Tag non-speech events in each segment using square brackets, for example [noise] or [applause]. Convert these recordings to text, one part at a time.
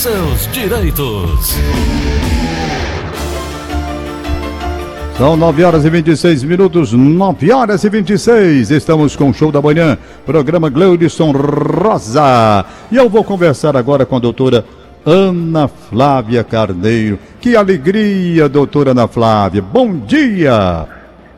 seus direitos. São 9 horas e 26 minutos, 9 horas e 26. Estamos com o show da manhã, programa Gleudson Rosa. E eu vou conversar agora com a doutora Ana Flávia Carneiro. Que alegria, doutora Ana Flávia. Bom dia!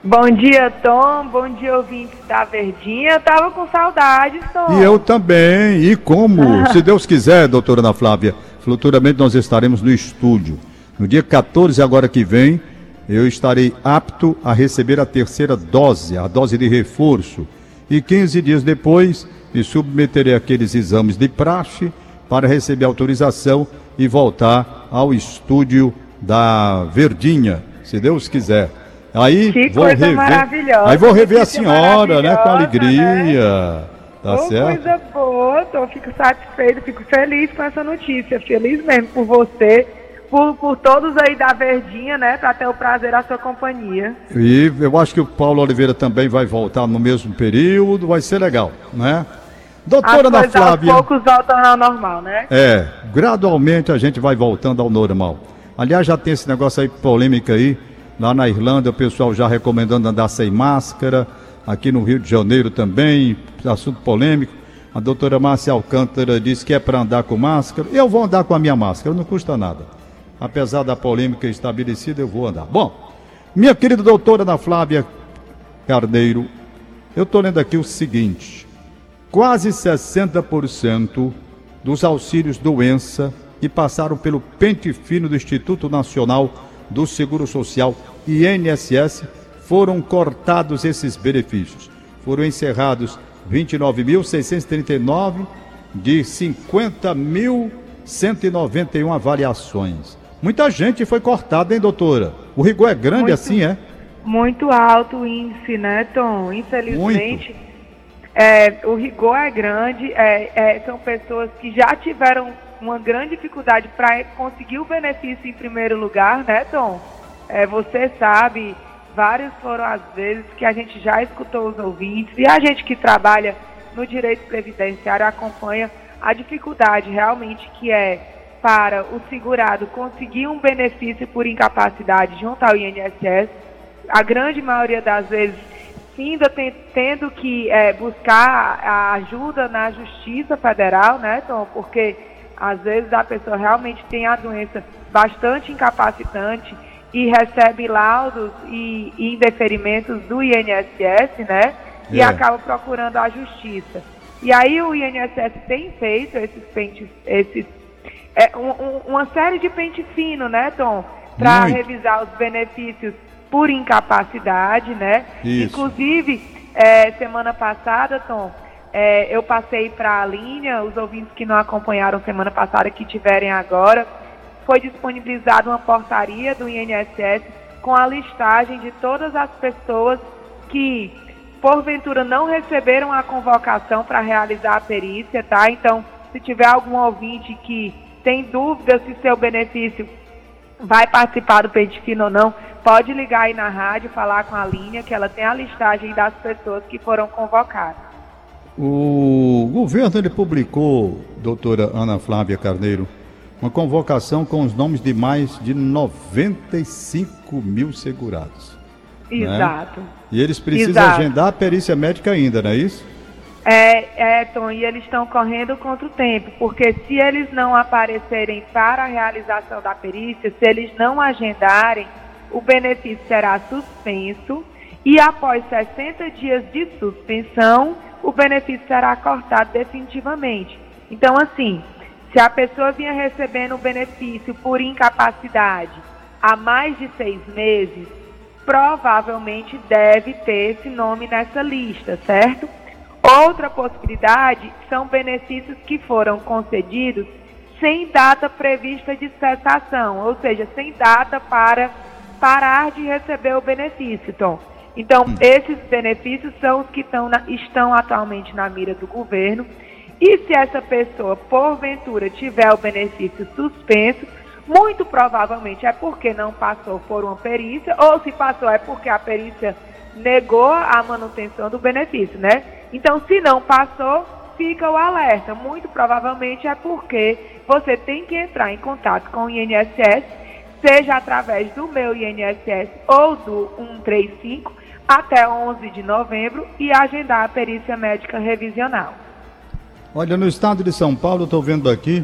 Bom dia, Tom. Bom dia, ouvintes da Verdinha. Tava com saudades, Tom. E eu também. E como? [laughs] Se Deus quiser, doutora Ana Flávia, futuramente nós estaremos no estúdio. No dia 14, agora que vem, eu estarei apto a receber a terceira dose, a dose de reforço. E 15 dias depois, me submeterei àqueles exames de praxe para receber autorização e voltar ao estúdio da Verdinha, se Deus quiser. Aí que vou rever, aí vou rever a senhora, né, com alegria. Tá Ô, certo? coisa boa, Tom. Fico satisfeito, fico feliz com essa notícia. Feliz mesmo por você, por, por todos aí da Verdinha, né? Pra ter o prazer da sua companhia. E eu acho que o Paulo Oliveira também vai voltar no mesmo período, vai ser legal, né? As Doutora Ana coisas aos Flávia. poucos voltam ao normal, né? É, gradualmente a gente vai voltando ao normal. Aliás, já tem esse negócio aí, polêmica aí. Lá na Irlanda, o pessoal já recomendando andar sem máscara. Aqui no Rio de Janeiro também, assunto polêmico. A doutora Márcia Alcântara disse que é para andar com máscara. Eu vou andar com a minha máscara, não custa nada. Apesar da polêmica estabelecida, eu vou andar. Bom, minha querida doutora Ana Flávia Carneiro, eu estou lendo aqui o seguinte: quase 60% dos auxílios doença que passaram pelo pente fino do Instituto Nacional do Seguro Social, INSS, foram cortados esses benefícios. Foram encerrados 29.639 de 50.191 avaliações. Muita gente foi cortada, hein, doutora? O rigor é grande Muito. assim, é? Muito alto o índice, né, Tom? Infelizmente, é, o rigor é grande. é, é, são pessoas que já tiveram uma grande dificuldade para conseguir o benefício em primeiro lugar, né, Tom? É, você sabe, várias foram as vezes que a gente já escutou os ouvintes e a gente que trabalha no direito previdenciário acompanha a dificuldade realmente que é para o segurado conseguir um benefício por incapacidade junto ao INSS a grande maioria das vezes ainda tem- tendo que é, buscar a ajuda na Justiça Federal, né, Tom? Porque às vezes a pessoa realmente tem a doença bastante incapacitante e recebe laudos e, e indeferimentos do INSS, né? E É. acaba procurando a Justiça. E aí o INSS tem feito esses pentes, esses é, um- um- uma série de pente fino, né, Tom? Para revisar os benefícios por incapacidade, né? Isso. Inclusive, é, semana passada, Tom, é, eu passei para a linha, os ouvintes que não acompanharam semana passada, que tiverem agora, foi disponibilizada uma portaria do INSS com a listagem de todas as pessoas que, porventura, não receberam a convocação para realizar a perícia, tá? Então, se tiver algum ouvinte que tem dúvida se seu benefício vai participar do pente fino ou não, pode ligar aí na rádio, falar com a linha, que ela tem a listagem das pessoas que foram convocadas. O governo ele publicou, doutora Ana Flávia Carneiro, uma convocação com os nomes de mais de 95 mil segurados. Exato. E eles precisam Exato. agendar a perícia médica ainda, não é isso? É, é, Tom, e eles estão correndo contra o tempo, porque se eles não aparecerem para a realização da perícia, se eles não agendarem, o benefício será suspenso e após 60 dias de suspensão, o benefício será cortado definitivamente. Então, assim, se a pessoa vinha recebendo o benefício por incapacidade há mais de seis meses, provavelmente deve ter esse nome nessa lista, certo? Outra possibilidade são benefícios que foram concedidos sem data prevista de cessação, ou seja, sem data para parar de receber o benefício, Tom. Então, esses benefícios são os que estão, na- estão atualmente na mira do governo. E se essa pessoa, porventura, tiver o benefício suspenso, muito provavelmente é porque não passou por uma perícia, ou se passou é porque a perícia negou a manutenção do benefício, né? Então, se não passou, fica o alerta. Muito provavelmente é porque você tem que entrar em contato com o INSS, seja através do meu INSS ou do 135, até 11 de novembro e agendar a perícia médica revisional. Olha, no estado de São Paulo, estou vendo aqui,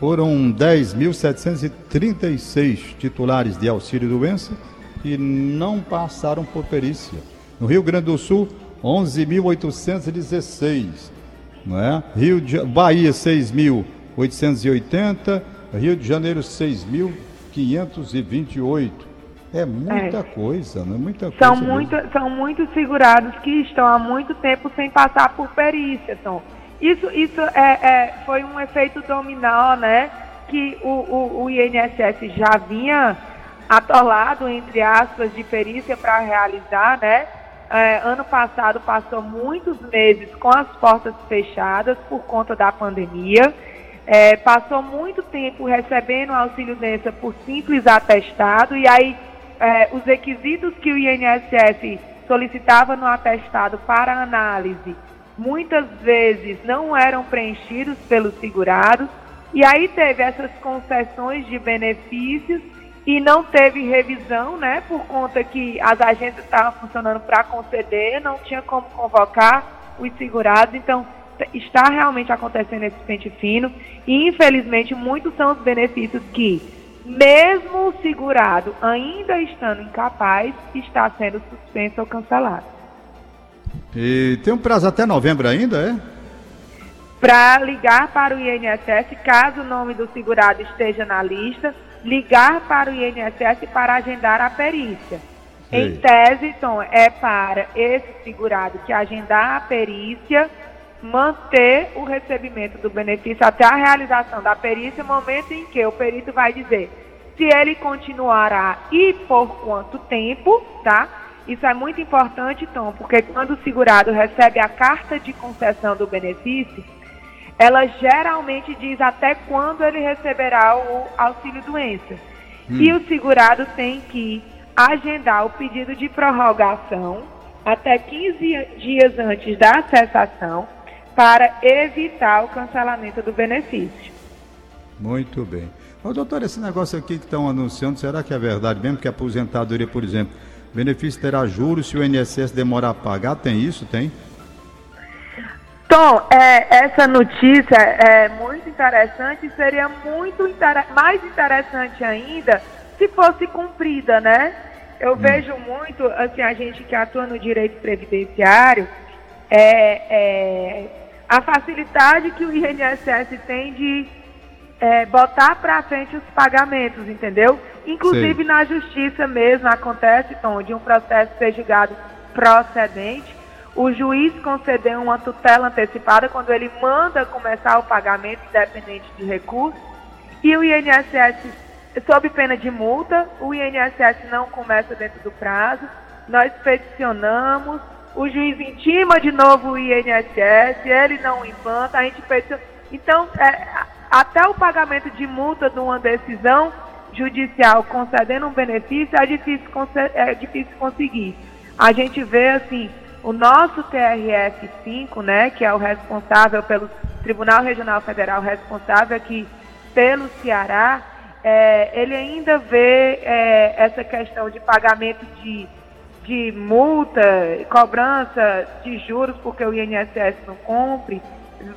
foram 10.736 titulares de auxílio-doença que não passaram por perícia. No Rio Grande do Sul, 11.816, não é? Rio de Bahia 6.880, Rio de Janeiro 6.528. É muita é. coisa, não é muita são coisa. Muito, são muitos segurados que estão há muito tempo sem passar por perícia, Tom. Isso, isso é, é foi um efeito dominó, né? Que o, o, o INSS já vinha atolado, entre aspas, de perícia para realizar, né? É, ano passado passou muitos meses com as portas fechadas por conta da pandemia. É, passou muito tempo recebendo auxílio densa por simples atestado e aí é, os requisitos que o INSS solicitava no atestado para análise muitas vezes não eram preenchidos pelos segurados e aí teve essas concessões de benefícios e não teve revisão, né, por conta que as agências estavam funcionando para conceder, não tinha como convocar os segurados, então está realmente acontecendo esse pente fino e infelizmente muitos são os benefícios que mesmo o segurado ainda estando incapaz, está sendo suspenso ou cancelado. E tem um prazo até novembro ainda, é? Para ligar para o INSS, caso o nome do segurado esteja na lista, ligar para o INSS para agendar a perícia. Em tese, Tom, é para esse segurado que agendar a perícia, manter o recebimento do benefício até a realização da perícia, momento em que o perito vai dizer se ele continuará e por quanto tempo, tá? Isso é muito importante, Tom, porque quando o segurado recebe a carta de concessão do benefício, ela geralmente diz até quando ele receberá o auxílio doença. Hum. E o segurado tem que agendar o pedido de prorrogação até 15 dias antes da cessação para evitar o cancelamento do benefício. Muito bem. Ô, doutor, esse negócio aqui que estão anunciando, será que é verdade mesmo que a aposentadoria, por exemplo, benefício terá juros se o INSS demorar a pagar? Tem isso? Tem? Tom, é, essa notícia é muito interessante e seria muito inter... mais interessante ainda se fosse cumprida, né? Eu hum. vejo muito, assim, a gente que atua no direito previdenciário, é, é a facilidade que o INSS tem de é, botar para frente os pagamentos, entendeu? Inclusive Sim. na justiça mesmo acontece, Tom, de um processo ser julgado procedente o juiz concedeu uma tutela antecipada quando ele manda começar o pagamento independente de recurso e o INSS, sob pena de multa, o INSS não começa dentro do prazo, nós peticionamos, o juiz intima de novo o INSS, ele não implanta, a gente peticiona. Então, é, até o pagamento de multa de uma decisão judicial concedendo um benefício é difícil, é difícil conseguir. A gente vê assim o nosso TRF5, né, que é o responsável pelo Tribunal Regional Federal, responsável aqui pelo Ceará, é, ele ainda vê é, essa questão de pagamento de, de multa, cobrança de juros, porque o INSS não cumpre,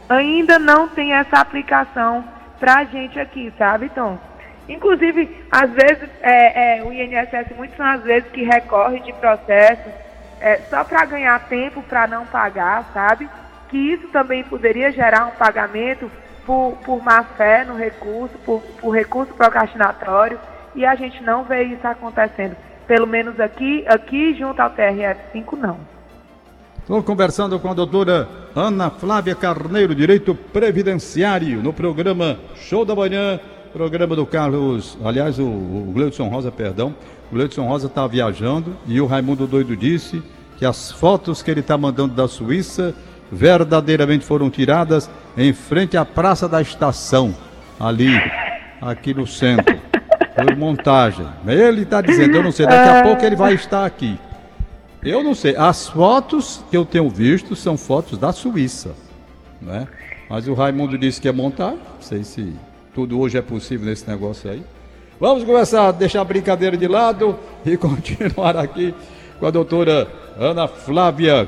ainda não tem essa aplicação para a gente aqui, sabe, Tom? Inclusive, às vezes, é, é, o INSS, muitas são as vezes que recorre de processos é, só para ganhar tempo para não pagar, sabe? Que isso também poderia gerar um pagamento por, por má fé no recurso, por, por recurso procrastinatório, e a gente não vê isso acontecendo. Pelo menos aqui, aqui junto ao TRF5, não. Estou conversando com a doutora Ana Flávia Carneiro, Direito Previdenciário, no programa Show da Manhã, programa do Carlos, aliás, o, o Gleudson Rosa, perdão, o Leidson Rosa está viajando e o Raimundo Doido disse que as fotos que ele está mandando da Suíça verdadeiramente foram tiradas em frente à Praça da Estação, ali, aqui no centro. Foi montagem. Ele está dizendo, eu não sei, daqui a pouco ele vai estar aqui. Eu não sei. As fotos que eu tenho visto são fotos da Suíça. né? Mas o Raimundo disse que ia montar, não sei se tudo hoje é possível nesse negócio aí. Vamos começar a deixar a brincadeira de lado [laughs] e continuar aqui com a doutora Ana Flávia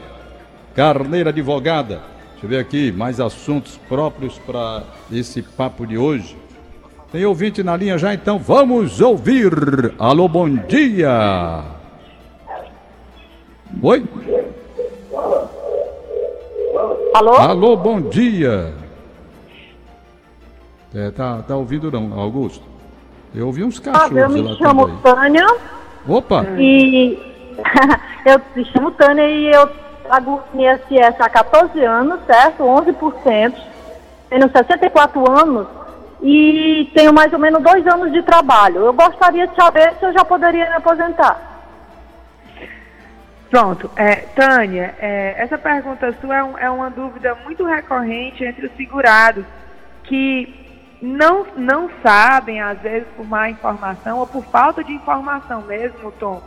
Carneira, advogada. Deixa eu ver aqui mais assuntos próprios para esse papo de hoje. Tem ouvinte na linha já, então vamos ouvir. Alô, bom dia. Oi? Alô? Alô, bom dia. É, tá, tá ouvindo não, Augusto? Eu ouvi uns Ah, cachorros eu me chamo também. Tânia Opa, e [laughs] eu me chamo Tânia e eu pago INSS há 14 anos, certo? 11%. Tenho 64 anos e tenho mais ou menos dois anos de trabalho. Eu gostaria de saber se eu já poderia me aposentar. Pronto, é, Tânia, é, essa pergunta sua é, um- é uma dúvida muito recorrente entre os segurados que não, não sabem, às vezes por má informação ou por falta de informação mesmo, Tom,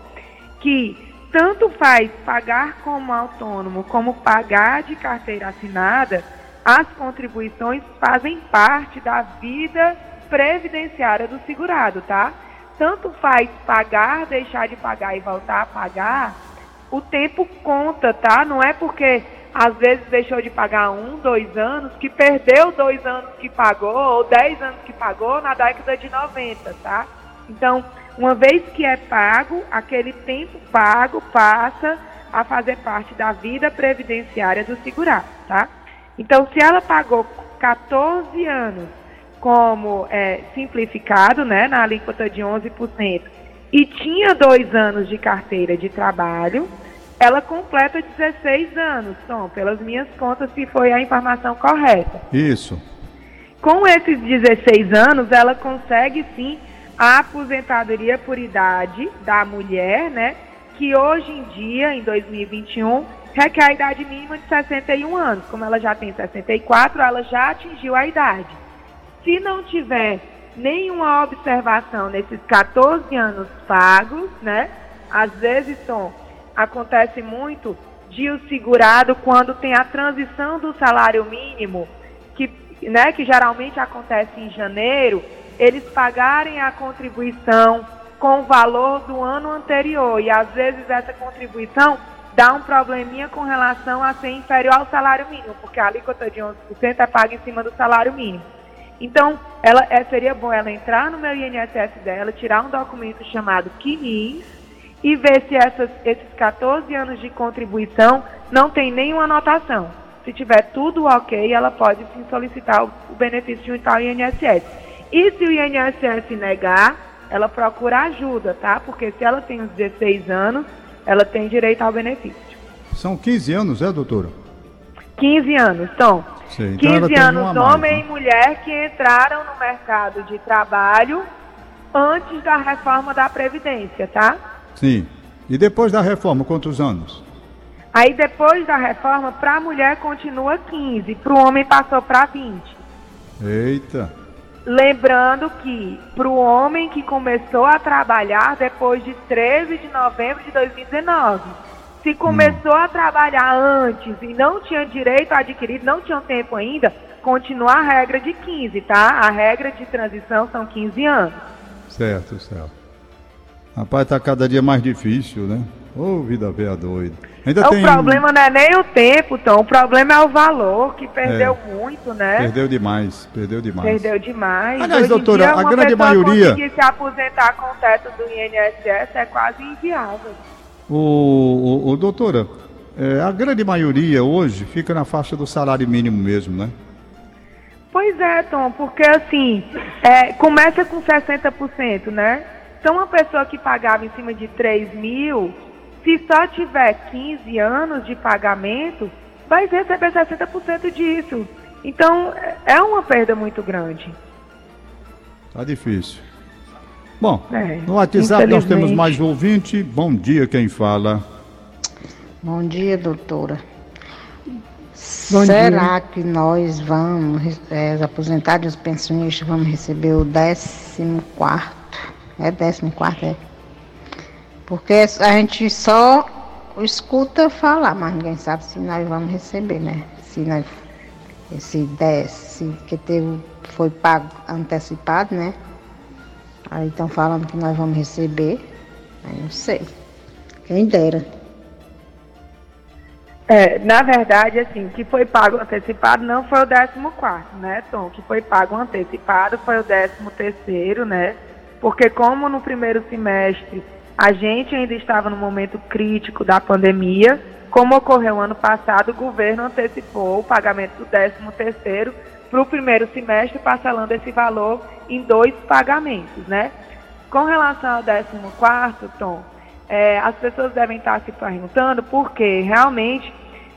que tanto faz pagar como autônomo como pagar de carteira assinada, as contribuições fazem parte da vida previdenciária do segurado, tá? Tanto faz pagar, deixar de pagar e voltar a pagar, o tempo conta, tá? Não é porque às vezes deixou de pagar um, dois anos, que perdeu dois anos que pagou, ou dez anos que pagou na década de 90, tá? Então, uma vez que é pago, aquele tempo pago passa a fazer parte da vida previdenciária do segurado, tá? Então, se ela pagou 14 anos como é, simplificado, né, na alíquota de 11%, e tinha dois anos de carteira de trabalho, ela completa 16 anos, Tom, pelas minhas contas, se foi a informação correta. isso. Com esses 16 anos, ela consegue sim a aposentadoria por idade da mulher, né? Que hoje em dia, em 2021, requer a idade mínima de 61 anos. Como ela já tem 64, ela já atingiu a idade. Se não tiver nenhuma observação nesses 14 anos pagos, né? Às vezes, Tom, acontece muito de o segurado quando tem a transição do salário mínimo, que, né, que geralmente acontece em janeiro, eles pagarem a contribuição com o valor do ano anterior. E às vezes essa contribuição dá um probleminha com relação a ser inferior ao salário mínimo, porque a alíquota de 11% é paga em cima do salário mínimo. Então, ela, é, seria bom ela entrar no meu INSS dela, tirar um documento chamado QNIS e ver se essas, esses 14 anos de contribuição não tem nenhuma anotação. Se tiver tudo ok, ela pode sim solicitar o, o benefício junto ao INSS. E se o INSS negar, ela procura ajuda, tá? Porque se ela tem os 16 anos, ela tem direito ao benefício. São 15 anos, é, doutora? 15 anos, Tom. Sei, então ela 15 tem anos, mais, homem né? e mulher que entraram no mercado de trabalho antes da reforma da Previdência, tá? Sim. E depois da reforma, quantos anos? Aí depois da reforma, para a mulher continua 15, para o homem passou para 20. Eita. Lembrando que para o homem que começou a trabalhar depois de 13 de novembro de 2019, se começou a trabalhar antes e não tinha direito adquirido, não tinha tempo ainda, continua a regra de 15, tá? A regra de transição são 15 anos. Certo, certo. Rapaz, tá cada dia mais difícil, né? Ô, vida veia doida. Ainda o tem. problema não é nem o tempo, Tom, o problema é o valor, que perdeu É. muito, né? Perdeu demais, perdeu demais. Perdeu demais. Aliás, Hoje doutora, dia, a grande maioria- conseguir se aposentar com o teto do INSS é quase inviável. O, o, o doutora, é, a grande maioria hoje fica na faixa do salário mínimo mesmo, né? Pois é, Tom, porque assim, é, começa com 60%, né? Então, uma pessoa que pagava em cima de 3 mil, se só tiver 15 anos de pagamento, vai receber 60% disso. Então, é- é uma perda muito grande. Tá difícil. Bom, É, no WhatsApp nós temos mais ouvinte. Bom dia, quem fala? Bom dia, doutora. Bom Será que nós vamos, eh, os aposentados e os pensionistas, vamos receber o 14 É 14 é? Porque a gente só escuta falar, mas ninguém sabe se nós vamos receber, né? Se nós esse 10, que teve, foi pago antecipado, né? Aí estão falando que nós vamos receber. Aí não sei. Quem dera. É, na verdade, assim, que foi pago antecipado não foi o 14, né, Tom? Que foi pago antecipado foi o 13, né? Porque como no primeiro semestre a gente ainda estava no momento crítico da pandemia, como ocorreu ano passado, o governo antecipou o pagamento do 13º para o primeiro semestre, parcelando esse valor em dois pagamentos, né? Com relação ao 14º, Tom, é, as pessoas devem estar se perguntando porque realmente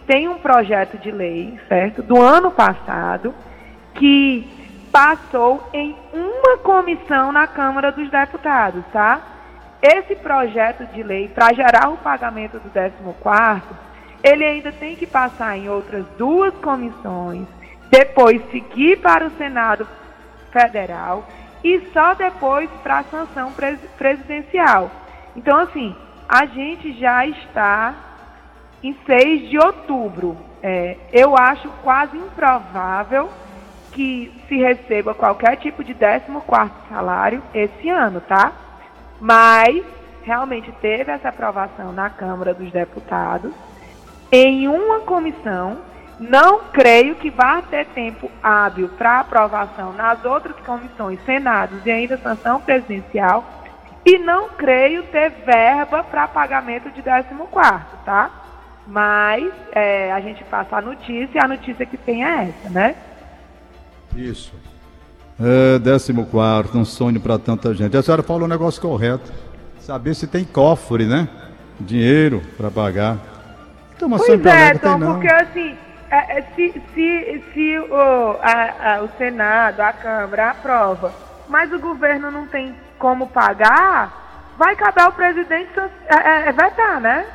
tem um projeto de lei, certo, do ano passado, que passou em uma comissão na Câmara dos Deputados, tá? Esse projeto de lei, para gerar o pagamento do 14º, ele ainda tem que passar em outras duas comissões, depois seguir para o Senado Federal e só depois para a sanção presidencial. Então, assim, a gente já está em 6 de outubro. É, eu acho quase improvável que se receba qualquer tipo de 14 salário esse ano, tá? Mas realmente teve essa aprovação na Câmara dos Deputados em uma comissão. Não creio que vá ter tempo hábil para aprovação nas outras comissões, senados e ainda sanção presidencial. E não creio ter verba para pagamento de 14, tá? Mas é, a gente passa a notícia e a notícia que tem é essa, né? Isso. É, 14, um sonho para tanta gente. A senhora falou um negócio correto. Saber se tem cofre, né? Dinheiro para pagar. Então, pois é, Tom, porque assim, é, é, se, se, se o, a, a, o Senado, a Câmara aprova, mas o governo não tem como pagar, vai caber ao presidente é, é, vetar, né?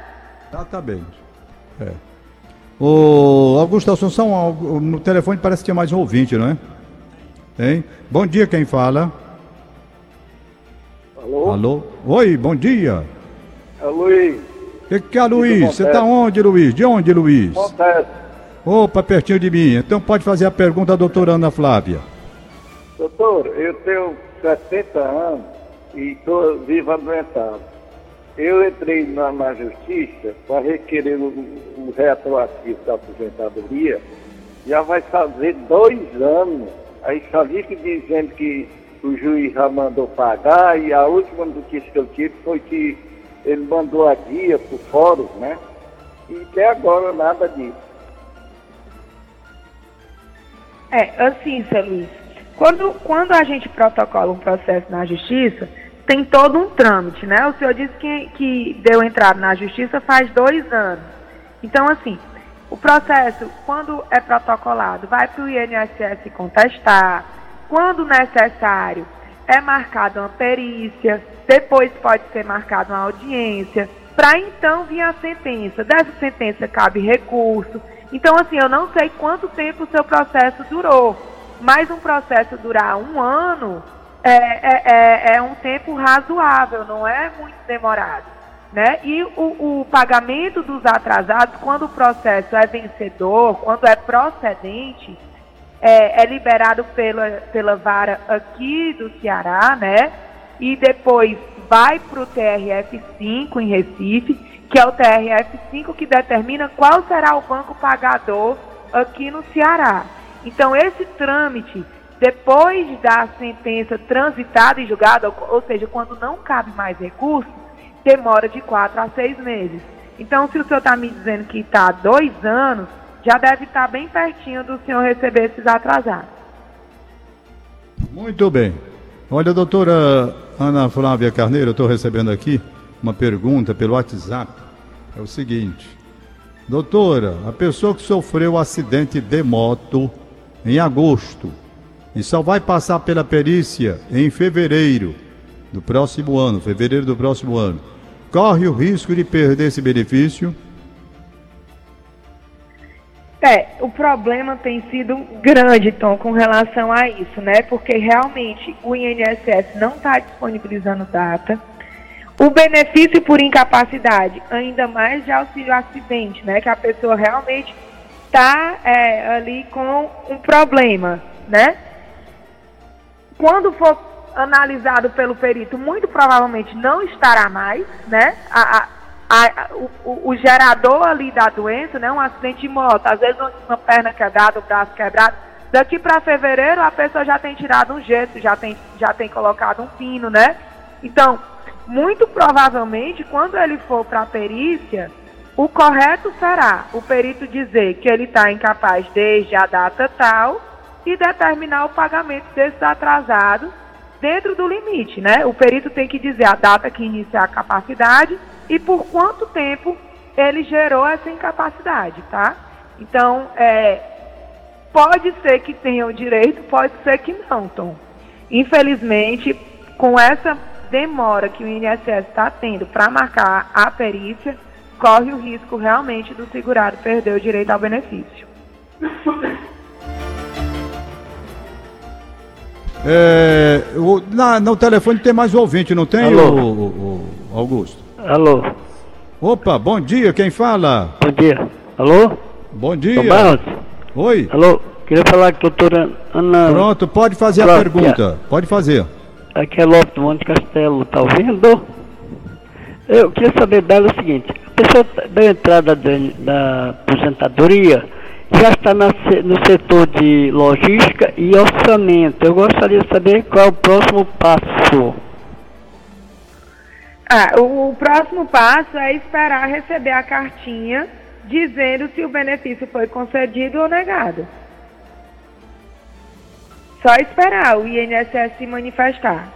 Exatamente. É. O Augusto Assunção, no telefone parece que tinha mais um ouvinte, não é? Hein? Bom dia, quem fala? Alô? Alô? Oi, bom dia. É Luiz. O que, que é, Luiz? Você tá onde, Luiz? De onde, Luiz? Opa, pertinho de mim. Então pode fazer a pergunta à doutora Ana Flávia. Doutor, eu tenho 70 anos e estou vivo adoentado. Eu entrei na, na justiça para requerer o, o retroativo da aposentadoria. Já vai fazer dois anos. Aí só fica dizendo que o juiz já mandou pagar e a última notícia que eu tive foi que ele mandou a guia para o fórum, né? E até agora nada disso. É, assim, seu Luiz, quando, quando a gente protocola um processo na justiça, tem todo um trâmite, né? O senhor disse que, que deu entrada na justiça faz dois anos. Então, assim, o processo, quando é protocolado, vai para o INSS contestar. Quando necessário, é marcada uma perícia, depois pode ser marcada uma audiência, para então vir a sentença. Dessa sentença cabe recurso. Então, assim, eu não sei quanto tempo o seu processo durou, mas um processo durar um ano é, é, é, é um tempo razoável, não é muito demorado. Né? E o, o, pagamento dos atrasados, quando o processo é vencedor, quando é procedente, é, é, liberado pela, pela vara aqui do Ceará, né? E depois vai para o TRF5 em Recife, que é o TRF5 que determina qual será o banco pagador aqui no Ceará. Então, esse trâmite depois da sentença transitada e julgada, ou seja, quando não cabe mais recurso, demora de quatro a seis meses. Então, se o senhor está me dizendo que está dois anos, já deve estar tá bem pertinho do senhor receber esses atrasados. Muito bem. Olha, doutora Ana Flávia Carneiro, eu estou recebendo aqui uma pergunta pelo WhatsApp. É o seguinte: Doutora, a pessoa que sofreu acidente de moto em agosto e só vai passar pela perícia em fevereiro do próximo ano, fevereiro do próximo ano, corre o risco de perder esse benefício? É, o problema tem sido grande, Tom, com relação a isso, né? Porque realmente o INSS não está disponibilizando data. O benefício por incapacidade, ainda mais de auxílio acidente, né? Que a pessoa realmente está é, ali com um problema, né? Quando for analisado pelo perito, muito provavelmente não estará mais, né? A, a, a, o, o, gerador ali da doença, né? Um acidente de moto, às vezes uma perna quebrada, o braço quebrado. Daqui para fevereiro a pessoa já tem tirado um gesso, já tem, já tem colocado um pino, né? Então, muito provavelmente, quando ele for para a perícia, o correto será o perito dizer que ele está incapaz desde a data tal e determinar o pagamento desses atrasados dentro do limite, né? O perito tem que dizer a data que inicia a capacidade e por quanto tempo ele gerou essa incapacidade, tá? Então, é, pode ser que tenha o direito, pode ser que não, Tom. Infelizmente, com essa demora que o INSS está tendo para marcar a perícia, corre o risco realmente do segurado perder o direito ao benefício. É, o, na, no telefone tem mais um ouvinte, não tem, o, o, o, Augusto? Alô. Opa, bom dia, quem fala? Bom dia. Alô? Bom dia. Oi. Alô, queria falar com a doutora Ana. Pronto, pode fazer a pergunta. Pode fazer. Aqui é Lopes do Monte Castelo, tá ouvindo? Eu queria saber dela o seguinte, a pessoa da entrada de, da aposentadoria já está na, no setor de logística e orçamento. Eu gostaria de saber qual é o próximo passo. Ah, o, o próximo passo é esperar receber a cartinha dizendo se o benefício foi concedido ou negado. Só esperar o INSS se manifestar.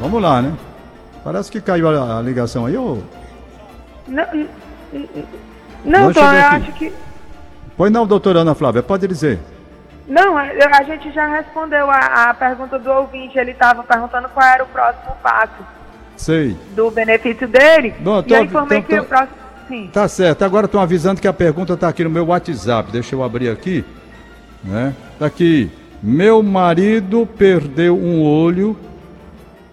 Vamos lá, né? Parece que caiu a, a ligação aí, ô. Não, não, Tom, eu acho que. Pois não, doutora Ana Flávia, pode dizer. Não, a, gente já respondeu a, a pergunta do ouvinte. Ele estava perguntando qual era o próximo passo. Sei. Do benefício dele. Não, tô, e eu informei tô, tô, que o próximo. Sim. Tá certo. Agora estão avisando que a pergunta está aqui no meu WhatsApp. Deixa eu abrir aqui. Né? Tá aqui. Meu marido perdeu um olho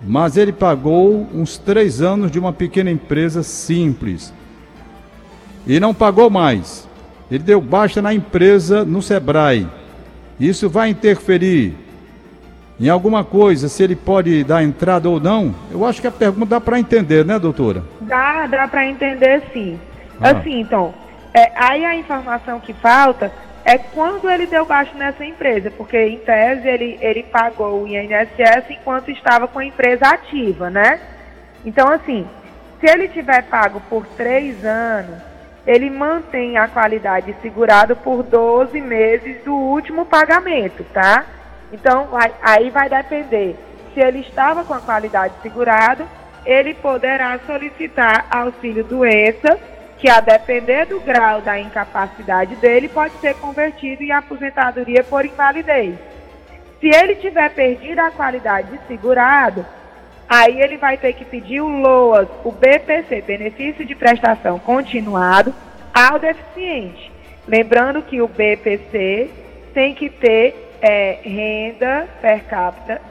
mas ele pagou uns três anos de uma pequena empresa simples. E não pagou mais. Ele deu baixa na empresa no Sebrae. Isso vai interferir em alguma coisa, se ele pode dar entrada ou não? Eu acho que a pergunta dá para entender, né, doutora? Dá, dá para entender sim. Ah. Assim, então, é, aí a informação que falta é quando ele deu baixo nessa empresa, porque em tese ele, ele pagou o INSS enquanto estava com a empresa ativa, né? Então, assim, se ele tiver pago por três anos, ele mantém a qualidade segurada por 12 meses do último pagamento, tá? Então, aí vai depender. Se ele estava com a qualidade segurada, ele poderá solicitar auxílio doença que a depender do grau da incapacidade dele, pode ser convertido em aposentadoria por invalidez. Se ele tiver perdido a qualidade de segurado, aí ele vai ter que pedir o LOAS, o BPC, benefício de prestação continuado, ao deficiente. Lembrando que o BPC tem que ter é, renda per capita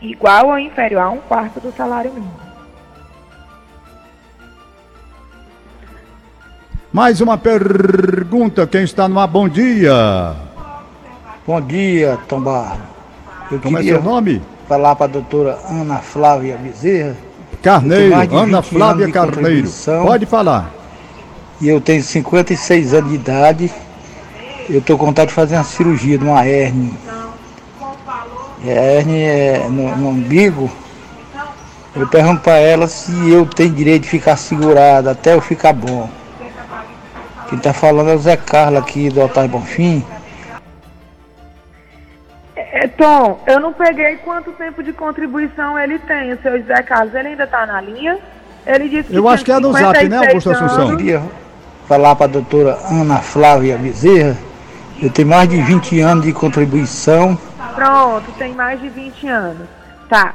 igual ou inferior a um quarto do salário mínimo. Mais uma pergunta, quem está no ar? Bom dia. Bom dia, Tombar. Eu Como é seu nome? Falar para a doutora Ana Flávia Bezerra. Carneiro, Ana Flávia Carneiro. Pode falar. E eu tenho 56 anos de idade. Eu estou com vontade de fazer uma cirurgia de uma hernia. A hernia é no, no umbigo. Eu pergunto para ela se eu tenho direito de ficar segurado até eu ficar bom. Quem está falando é o Zé Carlos aqui do Altar Bonfim. É, Tom, eu não peguei quanto tempo de contribuição ele tem, o seu Zé Carlos. Ele ainda está na linha? Ele disse que Eu acho que é no zap, né, Augusto Assunção? Eu queria falar para a doutora Ana Flávia Bezerra. Eu tenho mais de 20 anos de contribuição. Pronto, tem mais de 20 anos. Tá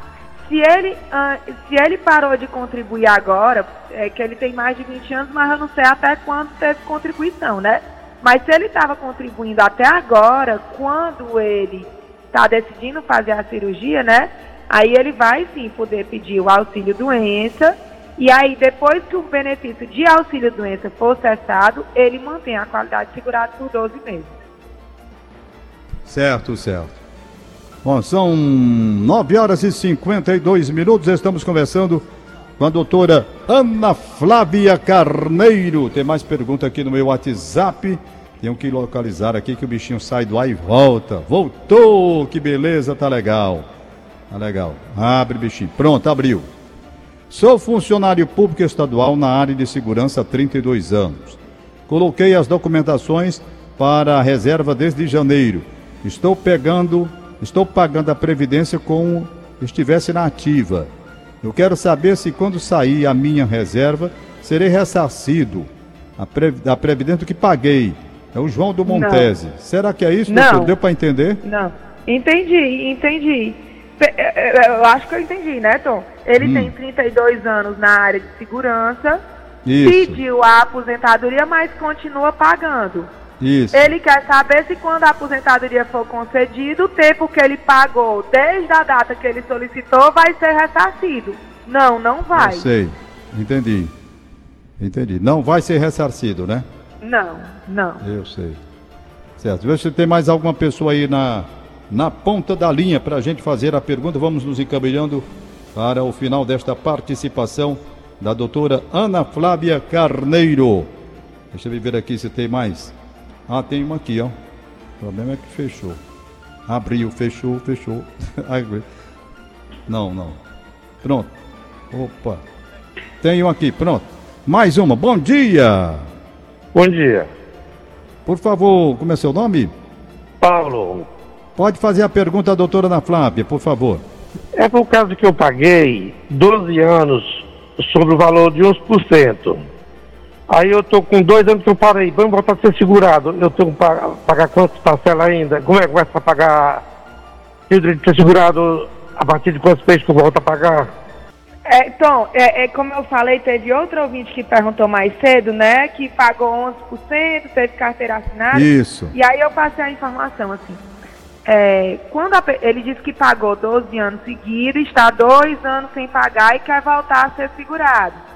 se ele, uh, se ele parou de contribuir agora, é que ele tem mais de 20 anos, mas eu não sei até quando teve contribuição, né? Mas se ele estava contribuindo até agora, quando ele está decidindo fazer a cirurgia, né? Aí ele vai sim poder pedir o auxílio doença e aí depois que o benefício de auxílio doença for cessado, ele mantém a qualidade segurada por 12 meses. Certo, certo. Bom, são 9 horas e 52 minutos, estamos conversando com a doutora Ana Flávia Carneiro. Tem mais pergunta aqui no meu WhatsApp. Tenho que localizar aqui que o bichinho sai do ar e volta. Voltou! Que beleza, tá legal. Tá legal. Abre, bichinho. Pronto, abriu. Sou funcionário público estadual na área de segurança há 32 anos. Coloquei as documentações para a reserva desde janeiro. Estou pegando, estou pagando a previdência como estivesse na ativa. Eu quero saber se quando sair a minha reserva, serei ressarcido a, pre, a previdência que paguei. É o João do Montese. Não. Será que é isso, Não. doutor? Deu para entender? Não. Entendi, entendi. É, é, eu acho que eu entendi, né, Tom? Ele hum. tem 32 anos na área de segurança, isso. pediu a aposentadoria, mas continua pagando. Isso. Ele quer saber se quando a aposentadoria for concedida, o tempo que ele pagou desde a data que ele solicitou vai ser ressarcido. Não, não vai. Eu sei. Entendi. Entendi. Não vai ser ressarcido, né? Não, não. Eu sei. Certo. Vê se tem mais alguma pessoa aí na, na ponta da linha para a gente fazer a pergunta. Vamos nos encaminhando para o final desta participação da doutora Ana Flávia Carneiro. Deixa eu ver aqui se tem mais. Ah, tem uma aqui, ó. O problema é que fechou. Abriu, fechou, fechou. [laughs] não, não. Pronto. Opa. Tem um aqui, pronto. Mais uma. Bom dia. Bom dia. Por favor, como é seu nome? Paulo. Pode fazer a pergunta à doutora Ana Flávia, por favor. É por causa que eu paguei 12 anos sobre o valor de 11%. Aí eu tô com dois anos que eu parei, vamos voltar a ser segurado. Eu tenho que pagar, pagar quantas parcelas ainda? Como é que vai para pagar? Tenho direito de ser segurado a partir de quantos meses que eu volto a pagar? É, então, é, é, como eu falei, teve outro ouvinte que perguntou mais cedo, né? Que pagou 11%, teve carteira assinada. Isso. E aí eu passei a informação assim. É, quando a, ele disse que pagou 12 anos seguidos, está dois anos sem pagar e quer voltar a ser segurado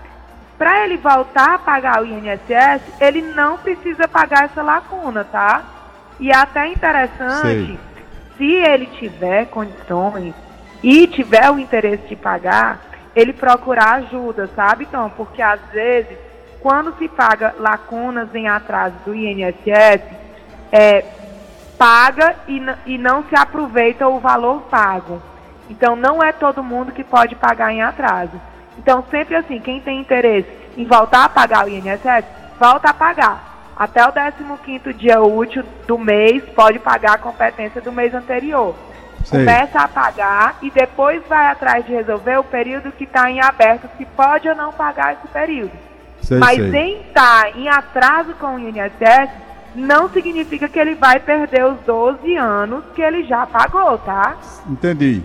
para ele voltar a pagar o INSS, ele não precisa pagar essa lacuna, tá? E é até interessante, Sei. se ele tiver condições e tiver o interesse de pagar, ele procurar ajuda, sabe, Então, Porque às vezes, quando se paga lacunas em atraso do INSS, é, paga e, e não se aproveita o valor pago. Então, não é todo mundo que pode pagar em atraso. Então, sempre assim, quem tem interesse em voltar a pagar o INSS, volta a pagar. Até o 15º dia útil do mês, pode pagar a competência do mês anterior. Sei. Começa a pagar e depois vai atrás de resolver o período que está em aberto, se pode ou não pagar esse período. Sei, Mas sei. em estar tá em atraso com o INSS, não significa que ele vai perder os 12 anos que ele já pagou, tá? Entendi.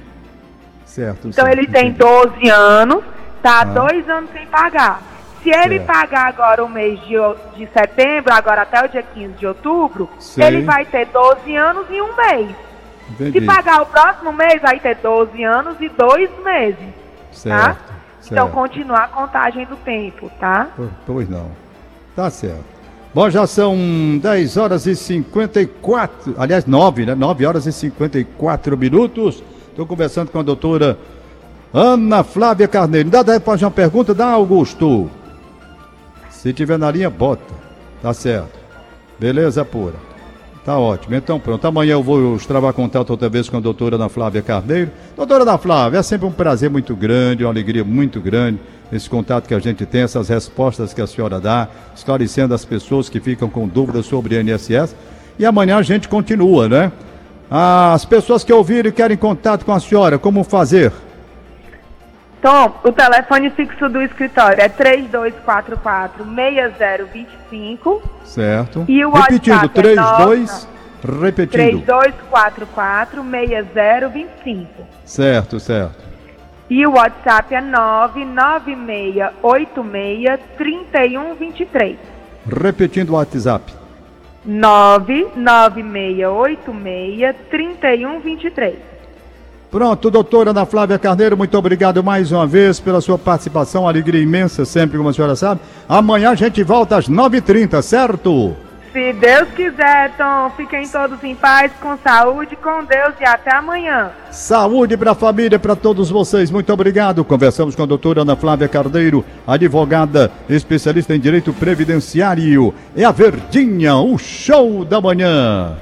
Certo. Então certo, ele tem entendi. 12 anos, tá Ah. dois anos sem pagar. Se ele Certo. pagar agora o mês de, de setembro, agora até o dia 15 de outubro, Sei. ele vai ter 12 anos e um mês. Entendi. Se pagar o próximo mês, vai ter 12 anos e dois meses. Certo. Então certo. continua a contagem do tempo, tá? Pois- Pois não. Tá certo. Bom, já são 10 horas e 54, aliás, 9, né? 9 horas e 54 minutos. Estou conversando com a doutora Ana Flávia Carneiro. Dá daí fazer uma pergunta? Dá, Augusto. Se tiver na linha, bota. Tá certo. Beleza pura. Tá ótimo. Então pronto. Amanhã eu vou extravar contato outra vez com a doutora Ana Flávia Carneiro. Doutora Ana Flávia, é sempre um prazer muito grande, uma alegria muito grande esse contato que a gente tem, essas respostas que a senhora dá, esclarecendo as pessoas que ficam com dúvidas sobre o INSS. E amanhã a gente continua, né? As pessoas que ouviram e querem contato com a senhora, como fazer? Tom, o telefone fixo do escritório é 3244-6025. Certo. E o Repetindo, WhatsApp é 32, repetindo. 3244-6025. Certo, certo. E o WhatsApp é 99686-3123. Repetindo o WhatsApp. 99686-3123. Pronto, doutora Ana Flávia Carneiro, muito obrigado mais uma vez pela sua participação, alegria imensa sempre, como a senhora sabe. Amanhã a gente volta às 9h30, certo? Se Deus quiser, Tom, fiquem todos em paz, com saúde, com Deus e até amanhã. Saúde para a família, para todos vocês. Muito obrigado. Conversamos com a doutora Ana Flávia Carneiro, advogada, especialista em direito previdenciário. É a Verdinha, o show da manhã.